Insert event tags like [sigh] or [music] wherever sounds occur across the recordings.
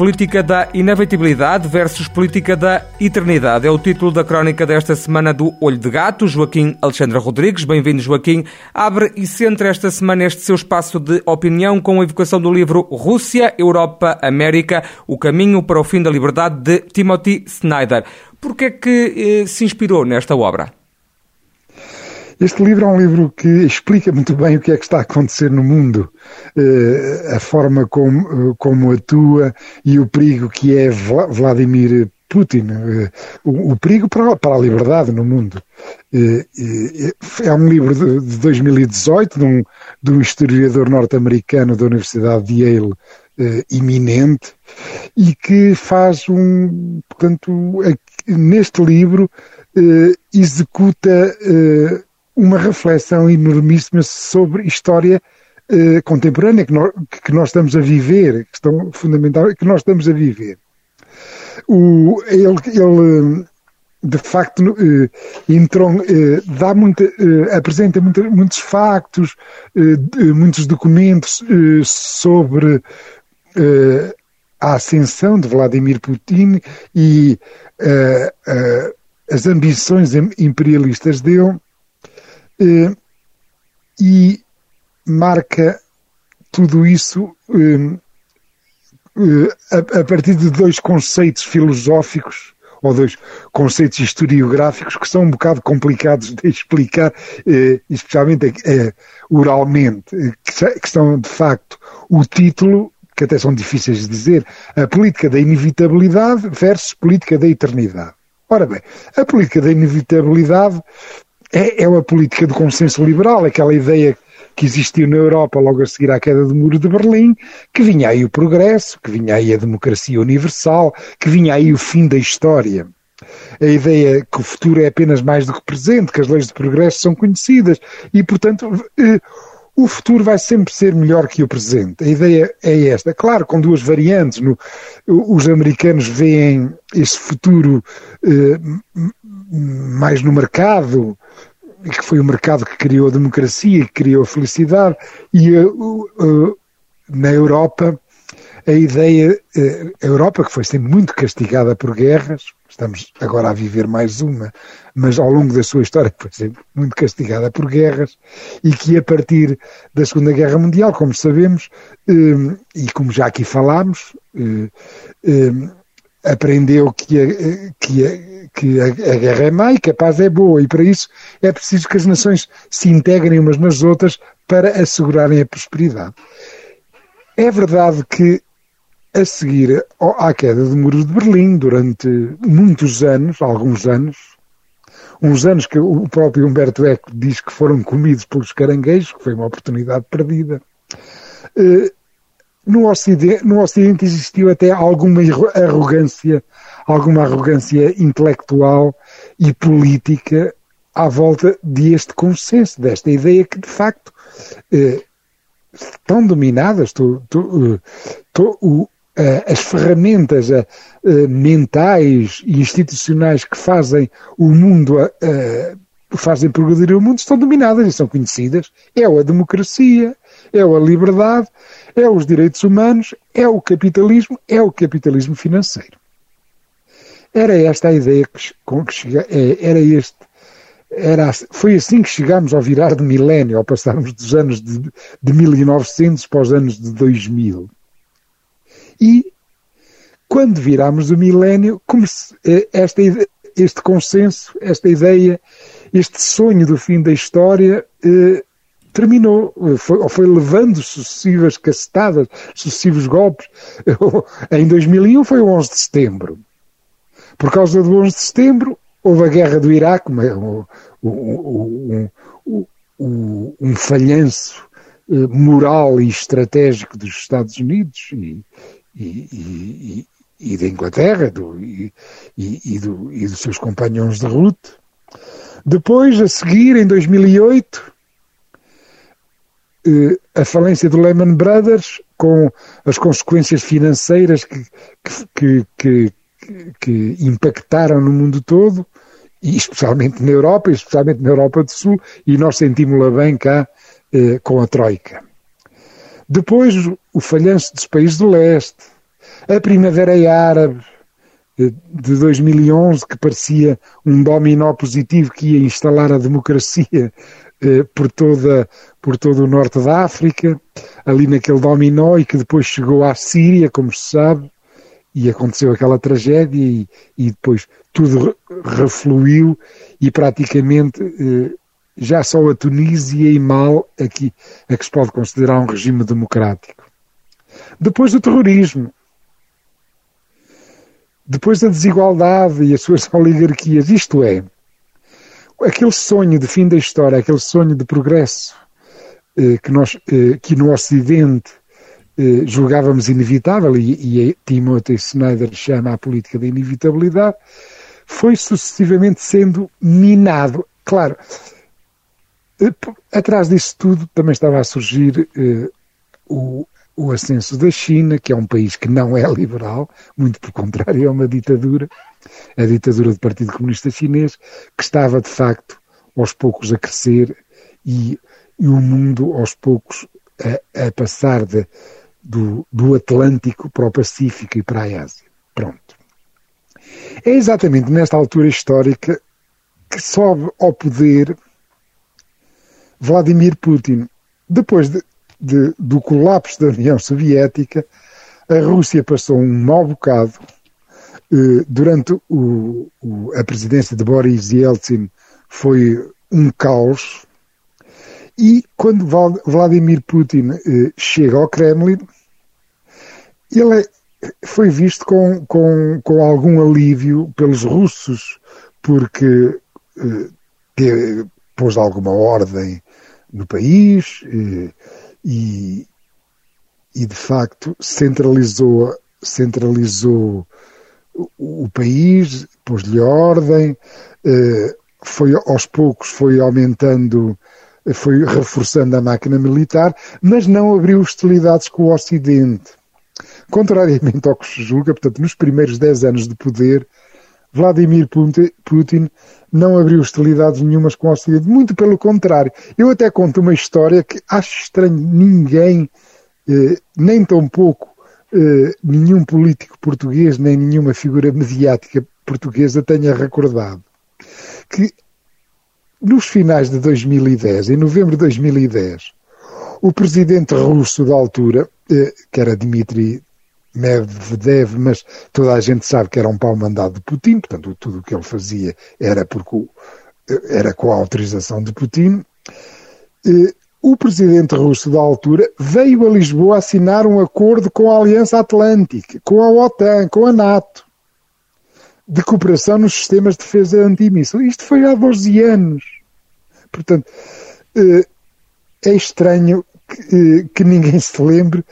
Política da inevitabilidade versus política da eternidade. É o título da crónica desta semana do Olho de Gato. Joaquim Alexandre Rodrigues, bem-vindo, Joaquim. Abre e centra esta semana este seu espaço de opinião com a evocação do livro Rússia, Europa, América, o caminho para o fim da liberdade de Timothy Snyder. Por que é que eh, se inspirou nesta obra? Este livro é um livro que explica muito bem o que é que está a acontecer no mundo, uh, a forma como, como atua e o perigo que é Vladimir Putin, uh, o, perigo para, para, a liberdade no mundo. É um livro de, de 2018 de um, de um historiador norte-americano da Universidade de Yale iminente e que faz um, portanto, neste livro executa uma reflexão enormíssima sobre história eh, contemporânea que nós, que nós, estamos a viver, questão fundamental que nós estamos a viver. O, ele, ele de facto eh, eh, dá muita, eh, apresenta muita, muitos factos, eh, muitos documentos eh, sobre a ascensão de Vladimir Putin e as ambições imperialistas dele eh, e marca tudo isso eh, eh, a partir de dois conceitos filosóficos ou dois conceitos historiográficos que são um bocado complicados de explicar, especialmente oralmente, que são de facto o título, que até são difíceis de dizer, a política da inevitabilidade versus política da eternidade. Ora bem, a política da inevitabilidade é, é uma política de consenso liberal, aquela ideia que existiu na Europa logo a seguir à queda do muro de Berlim, que vinha aí o progresso, que vinha aí a democracia universal, que vinha aí o fim da história. A ideia que o futuro é apenas mais do que presente, que as leis de progresso são conhecidas e, portanto, eh, o futuro vai sempre ser melhor que o presente. A ideia é esta. Claro, com duas variantes. No, os americanos veem esse futuro eh, mais no mercado, que foi o mercado que criou a democracia, que criou a felicidade, e uh, uh, na Europa a ideia, uh, a Europa que foi sempre muito castigada por guerras, estamos agora a viver mais uma, mas ao longo da sua história foi sempre muito castigada por guerras, e que a partir da Segunda Guerra Mundial, como sabemos, e como já aqui falámos, aprendeu que a, que a, que a, guerra é má e que a paz é boa, e para isso é preciso que as nações se integrem umas nas outras para assegurarem a prosperidade. É verdade que, a seguir à queda do Muro de Berlim, durante muitos anos, alguns anos, uns anos que o próprio Humberto Eco diz que foram comidos pelos caranguejos, que foi uma oportunidade perdida, eh, no Ocidente, no Ocidente existiu até alguma arrogância, alguma arrogância intelectual e política à volta deste consenso, desta ideia que de facto eh, estão dominadas eh, tu, uh, as ferramentas uh, mentais e institucionais que fazem o mundo fazem progredir o mundo estão dominadas e são conhecidas. É a democracia, é a liberdade, é os direitos humanos, é o capitalismo, é o capitalismo financeiro. Era esta a ideia que, com que chega, é, era este, era, foi assim que chegámos ao virar de milénio, ao passarmos dos anos de, de 1900 para os anos de 2000. E quando virámos o milénio, eh, esta, este consenso, esta ideia, este sonho do fim da história eh, terminou, foi, foi levando sucessivas cacetadas, sucessivos golpes. [laughs] em 2001 foi o 11 de setembro. Por causa do 11 de setembro, houve a guerra do Iraque, um, um, um, um falhanço eh, moral e estratégico dos Estados Unidos e, e, e, e da Inglaterra do, e, do, e dos seus companhões de ruta. Depois, a seguir, em 2008, eh, a falência do Lehman Brothers com as consequências financeiras que, que, que, que impactaram no mundo todo, e especialmente na Europa, especialmente na Europa do Sul, e nós sentimos-la bem cá eh, com a Troika. Depois, o falhanço dos países do leste, a Primavera Árabe eh, de 2011, que parecia um dominó positivo que ia instalar a democracia eh, por, toda, por todo o norte da África, ali naquele dominó, e que depois chegou à Síria, como se sabe, e aconteceu aquela tragédia e, e depois tudo refluiu e praticamente eh, já só a Tunísia e Mal aqui é que se pode considerar um regime democrático. Depois do terrorismo, depois da desigualdade e as suas [laughs] oligarquias, isto é, aquele sonho de fim da história, aquele sonho de progresso eh, que, nós, eh, que no Ocidente eh, julgávamos inevitável, e, e Timothy Snyder chama a política da inevitabilidade, foi sucessivamente sendo minado. Claro, eh, atrás disso tudo também estava a surgir eh, o, o ascenso da China, que é um país que não é liberal, muito pelo contrário, é uma ditadura, a ditadura do Partido Comunista Chinês, que estava de facto aos poucos a crescer e, e o mundo aos poucos a, a passar de, do, do Atlântico para o Pacífico e para a Ásia. Pronto. É exatamente nesta altura histórica que sobe ao poder Vladimir Putin. Depois de, de, do colapso da União Soviética, a Rússia passou um mau bocado. Eh, durante o, o, a presidência de Boris Yeltsin foi um caos. E quando Vladimir Putin eh, chega ao Kremlin, ele foi visto com, com, com algum alívio pelos russos, porque eh, pôs alguma ordem no país eh, e, e de facto centralizou, centralizou o, país, pôs-lhe ordem, eh, foi aos poucos foi aumentando, foi reforçando a máquina militar, mas não abriu hostilidades com o Ocidente. Contrariamente ao que se julga, portanto, nos primeiros 10 anos de poder, Vladimir Putin não abriu hostilidades nenhumas com o Ocidente, muito pelo contrário. Eu até conto uma história que acho estranho ninguém, eh, nem tão pouco eh, nenhum político português, nem nenhuma figura mediática portuguesa tenha recordado. Que nos finais de 2010, em novembro de 2010, o presidente russo da altura, eh, que era Dmitry Medvedev, mas toda a gente sabe que era um pau mandado de Putin, portanto tudo o que ele fazia era, porque, era com a autorização de Putin. O presidente russo da altura veio a Lisboa assinar um acordo com a Aliança Atlântica, com a OTAN, com a NATO, de cooperação nos sistemas de defesa antimíssil. Isto foi há 12 anos. Portanto, eh, é estranho que, eh, que ninguém se lembre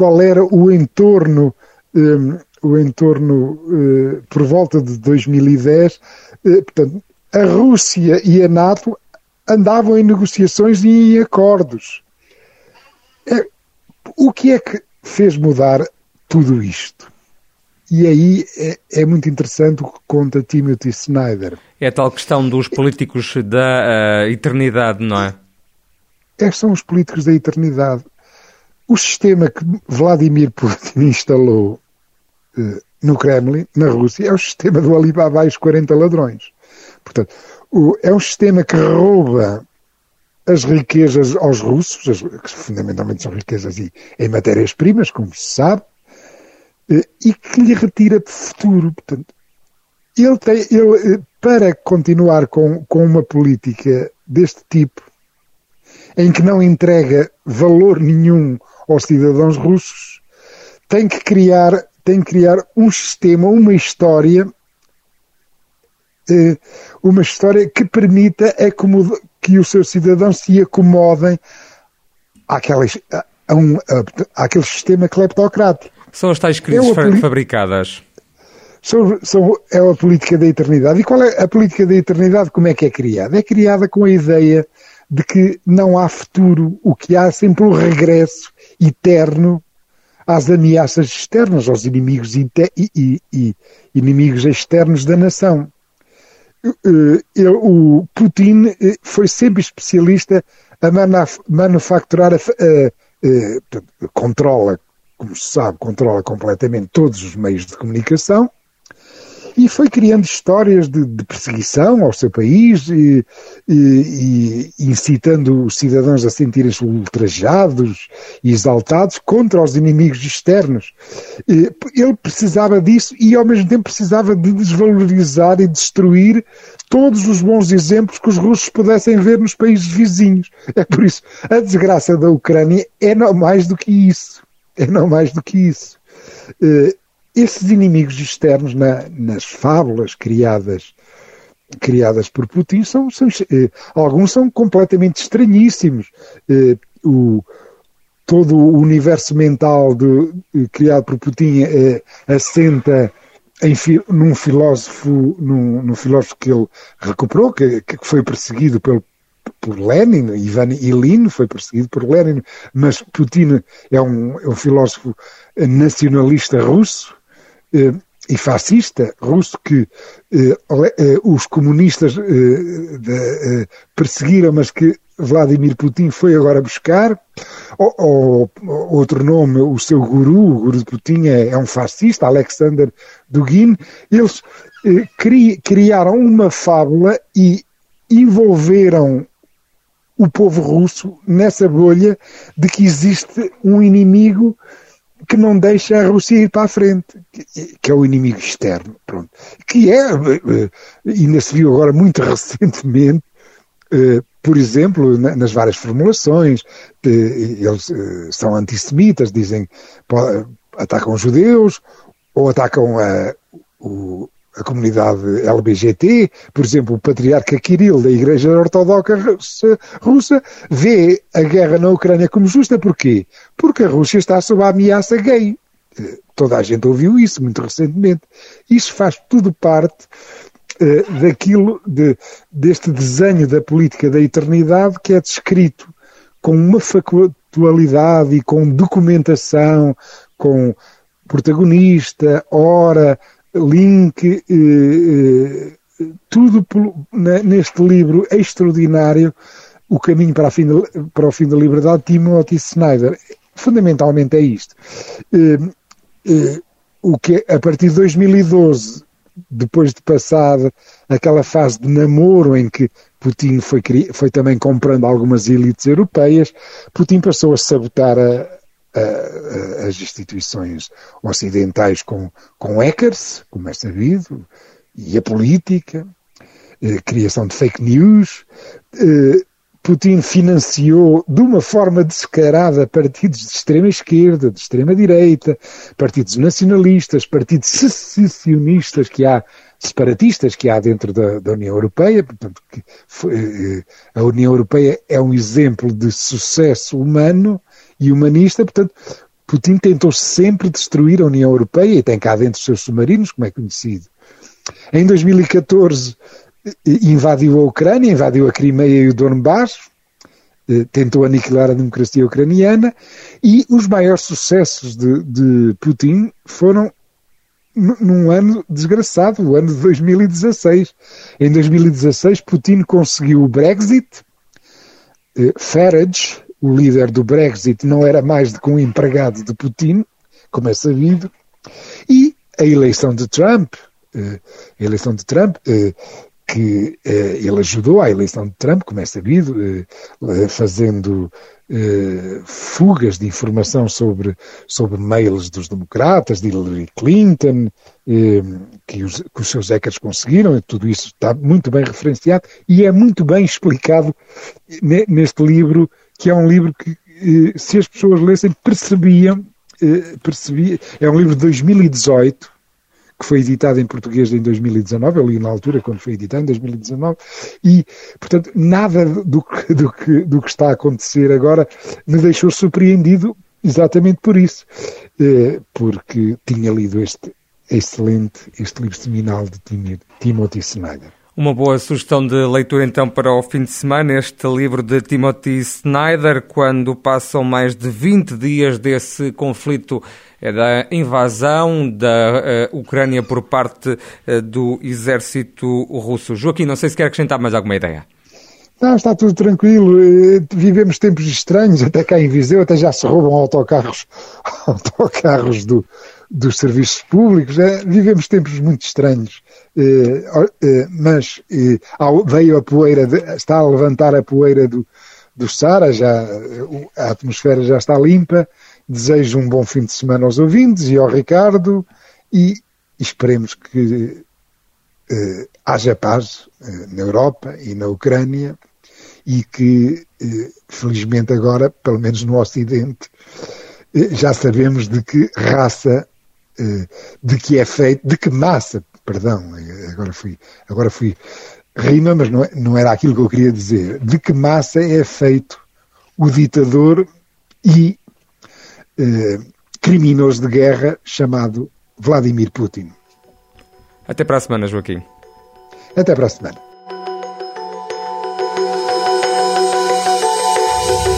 qual era o entorno, um, o entorno uh, por volta de 2010. Uh, eh, portanto, a Rússia e a NATO andavam em negociações e em acordos. É, o que é que fez mudar tudo isto? E aí é, é, muito interessante o que conta Timothy Snyder. É a tal questão dos políticos da uh, eternidade, não é? É, são os políticos da eternidade. O sistema que Vladimir Putin instalou eh, no Kremlin, na Rússia, é o sistema do Alibaba e os 40 ladrões. Portanto, o, é um sistema que rouba as riquezas aos russos, as, que fundamentalmente são riquezas e, em matérias-primas, como se sabe, eh, e que lhe retira futuro. Portanto, ele tem, ele, eh, para continuar com, com uma política deste tipo, em que não entrega valor nenhum aos cidadãos russos, tem que criar, tem que criar um sistema, uma história, eh, uma história que permita que os seus cidadãos se acomodem àquela, a um, a, àquele sistema cleptocrático. São as tais crises é fabricadas. São, são, é a política da eternidade. E qual é a política da eternidade? Como é que é criada? É criada com a ideia de que não há futuro, o que há é sempre um regresso eterno às ameaças externas, aos inimigos, e, e, e, inimigos externos da nação. Eh, o Putin eh, foi sempre especialista a manufacturar, a, a, a, controla, como se sabe, controla completamente todos os meios de comunicação e foi criando histórias de, de perseguição ao seu país e, e, e, incitando os cidadãos a sentirem-se ultrajados e exaltados contra os inimigos externos. Ele precisava disso e ao mesmo tempo precisava de desvalorizar e destruir todos os bons exemplos que os russos pudessem ver nos países vizinhos. É por isso, a desgraça da Ucrânia é não mais do que isso. É não mais do que isso. Esses inimigos externos na, nas fábulas criadas criadas por Putin são, são eh, alguns são completamente estranhíssimos. Eh, o, todo o universo mental eh, criado por Putin eh, assenta em, num filósofo, num, num, filósofo que ele recuperou, que, que foi perseguido pelo, por Lenin, Ivan Ilin foi perseguido por Lenin, mas Putin é um, é um filósofo nacionalista russo, e fascista russo que eh, eh, os comunistas perseguiram, mas que Vladimir Putin foi agora buscar. Ou, ou, outro nome, o seu guru, o guru de Putin é, é um fascista, Alexander Dugin. Eles cri, criaram uma fábula e envolveram o povo russo nessa bolha de que existe um inimigo que não deixa a Rússia ir para a frente, que é o inimigo externo, pronto. Que é, eh, ainda se viu agora muito [laughs] recentemente, eh, por exemplo, nas várias formulações, eles eh, são antissemitas, dizem, atacam os judeus, ou atacam a, o, a comunidade LBGT, por exemplo, o patriarca Kirill da Igreja Ortodoxa Russa vê a guerra na Ucrânia como justa. Porquê? Porque a Rússia está sob a ameaça gay. Eh, toda a gente ouviu isso muito recentemente. Isso faz tudo parte uh, daquilo, de, deste desenho da política da eternidade que é descrito com uma factualidade e com documentação, com protagonista, hora, link, eh, eh, tudo neste livro extraordinário, O Caminho para, fim de, para o Fim da Liberdade, Timothy Snyder. Fundamentalmente é isto. Eh, o que a partir de 2012, depois de passar aquela fase de namoro em que Putin foi, foi também comprando algumas elites europeias, Putin passou a sabotar a, as instituições ocidentais com, com hackers, como é sabido, e a política, a criação de fake news. Eh, Putin financiou de uma forma descarada partidos de extrema esquerda, de extrema direita, partidos nacionalistas, partidos secessionistas que há, separatistas que há dentro da, da União Europeia. Portanto, foi, eh, a União Europeia é um exemplo de sucesso humano e humanista, portanto, Putin tentou sempre destruir a União Europeia e tem cá dentro os seus submarinos, como é conhecido. Em 2014 invadiu a Ucrânia, invadiu a Crimeia e o Donbass, eh, tentou aniquilar a democracia ucraniana e os maiores sucessos de, de Putin foram num ano desgraçado, o ano de 2016. Em 2016, Putin conseguiu o Brexit, eh, Farage, o líder do Brexit não era mais do que um empregado de Putin, como é sabido, e a eleição de Trump, eh, a eleição de Trump, eh, que eh, ele ajudou à eleição de Trump, como é sabido, fazendo fugas de informação sobre, sobre mails dos democratas, de Hillary Clinton, que os, que os seus hackers conseguiram, e tudo isso está muito bem referenciado e é muito bem explicado neste livro que é um livro que, eh, se as pessoas lessem, percebiam, eh, percebia, é um livro de 2018, que foi editado em português em 2019, eu li na altura quando foi editado, em 2019, e, portanto, nada do que, do que, do que está a acontecer agora me deixou surpreendido exatamente por isso, eh, porque tinha lido este excelente, este livro seminal de Timothy Snyder. Uma boa sugestão de leitura então para o fim de semana, este livro de Timothy Snyder, quando passam mais de 20 dias desse conflito é da invasão da uh, Ucrânia por parte uh, do exército russo. Joaquim, não sei se quer acrescentar mais alguma ideia. Não, está tudo tranquilo. Eh, vivemos tempos estranhos, até cá em Viseu, até já se roubam autocarros, [laughs] autocarros do, dos serviços públicos. É, vivemos tempos muito estranhos. Mas veio a poeira, de, está a levantar a poeira do, do Sara, já, a atmosfera já está limpa Desejo um bom fim de semana aos ouvintes e ao Ricardo e esperemos que eh, haja paz eh, na Europa e na Ucrânia e que, eh, felizmente agora, pelo menos no Ocidente, eh, já sabemos de que raça, eh, de que é feito, de que massa, perdão, eh, agora fui, agora fui rima, mas não, é, não era aquilo que eu queria dizer, de que massa é feito o ditador e eh, criminoso de guerra chamado Vladimir Putin. Até para a semana, Joaquim. Até para a semana.